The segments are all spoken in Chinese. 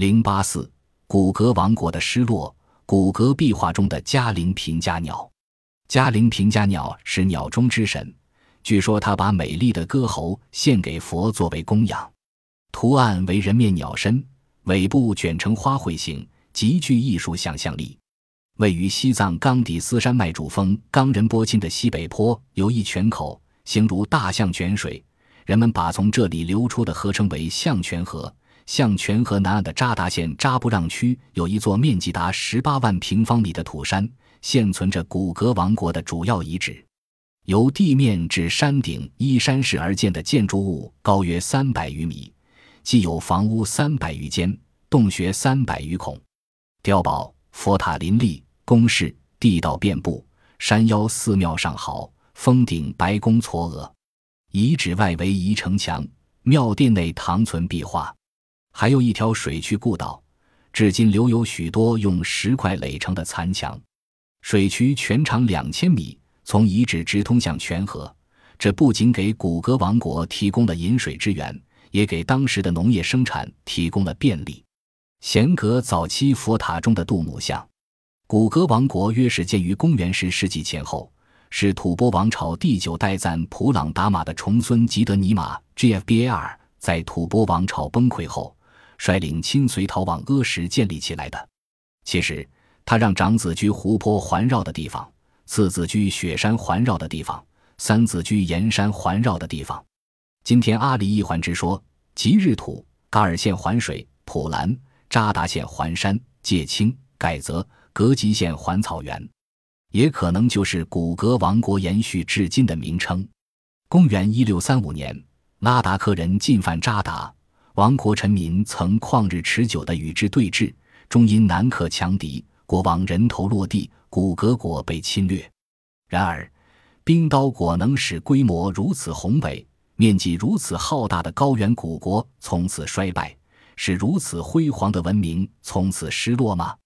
零八四，古格王国的失落。古格壁画中的嘉陵平家鸟，嘉陵平家鸟是鸟中之神，据说他把美丽的歌喉献给佛作为供养。图案为人面鸟身，尾部卷成花卉形，极具艺术想象力。位于西藏冈底斯山脉主峰冈仁波齐的西北坡，有一泉口，形如大象泉水，人们把从这里流出的河称为象泉河。象泉河南岸的扎达县扎布让区有一座面积达十八万平方米的土山，现存着古格王国的主要遗址。由地面至山顶依山势而建的建筑物高约三百余米，既有房屋三百余间，洞穴三百余孔，碉堡、佛塔林立，宫室、地道遍布，山腰寺庙上好，峰顶白宫嵯峨。遗址外围一城墙，庙殿内唐存壁画。还有一条水渠故道，至今留有许多用石块垒成的残墙。水渠全长两千米，从遗址直通向泉河。这不仅给古格王国提供了饮水之源，也给当时的农业生产提供了便利。贤阁早期佛塔中的杜母像，古格王国约是建于公元十世纪前后，是吐蕃王朝第九代赞普朗达玛的重孙吉德尼玛 （Gfbar） 在吐蕃王朝崩溃后。率领亲随逃往阿什建立起来的。其实，他让长子居湖泊环绕的地方，次子居雪山环绕的地方，三子居岩山环绕的地方。今天阿里一环之说，吉日土、噶尔县环水、普兰、扎达县环山、界青、改则、格吉县环草原，也可能就是古格王国延续至今的名称。公元一六三五年，拉达克人进犯扎达。王国臣民曾旷日持久的与之对峙，终因难克强敌，国王人头落地，古格国被侵略。然而，冰刀果能使规模如此宏伟、面积如此浩大的高原古国从此衰败，使如此辉煌的文明从此失落吗？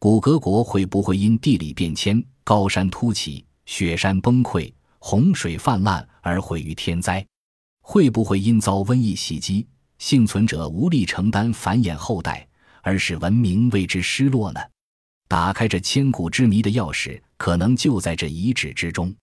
古格国会不会因地理变迁、高山突起、雪山崩溃、洪水泛滥而毁于天灾？会不会因遭瘟疫袭击？幸存者无力承担繁衍后代，而使文明为之失落呢？打开这千古之谜的钥匙，可能就在这遗址之中。